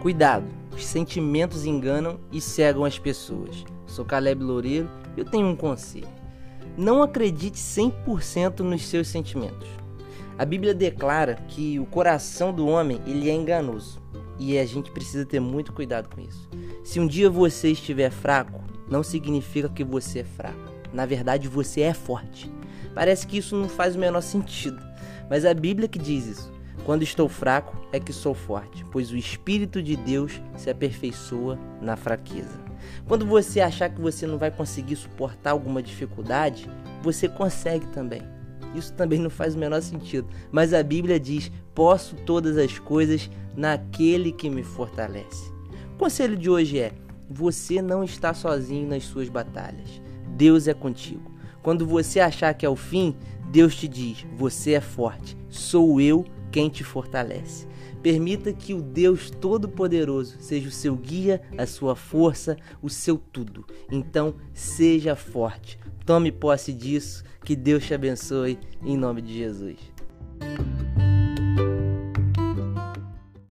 Cuidado, os sentimentos enganam e cegam as pessoas. Sou Caleb Loureiro e eu tenho um conselho. Não acredite 100% nos seus sentimentos. A Bíblia declara que o coração do homem ele é enganoso e a gente precisa ter muito cuidado com isso. Se um dia você estiver fraco, não significa que você é fraco. Na verdade, você é forte. Parece que isso não faz o menor sentido, mas a Bíblia que diz isso. Quando estou fraco é que sou forte, pois o Espírito de Deus se aperfeiçoa na fraqueza. Quando você achar que você não vai conseguir suportar alguma dificuldade, você consegue também. Isso também não faz o menor sentido, mas a Bíblia diz: posso todas as coisas naquele que me fortalece. O conselho de hoje é: você não está sozinho nas suas batalhas. Deus é contigo. Quando você achar que é o fim, Deus te diz: você é forte, sou eu quem te fortalece. Permita que o Deus Todo-Poderoso seja o seu guia, a sua força, o seu tudo. Então, seja forte. Tome posse disso. Que Deus te abençoe em nome de Jesus.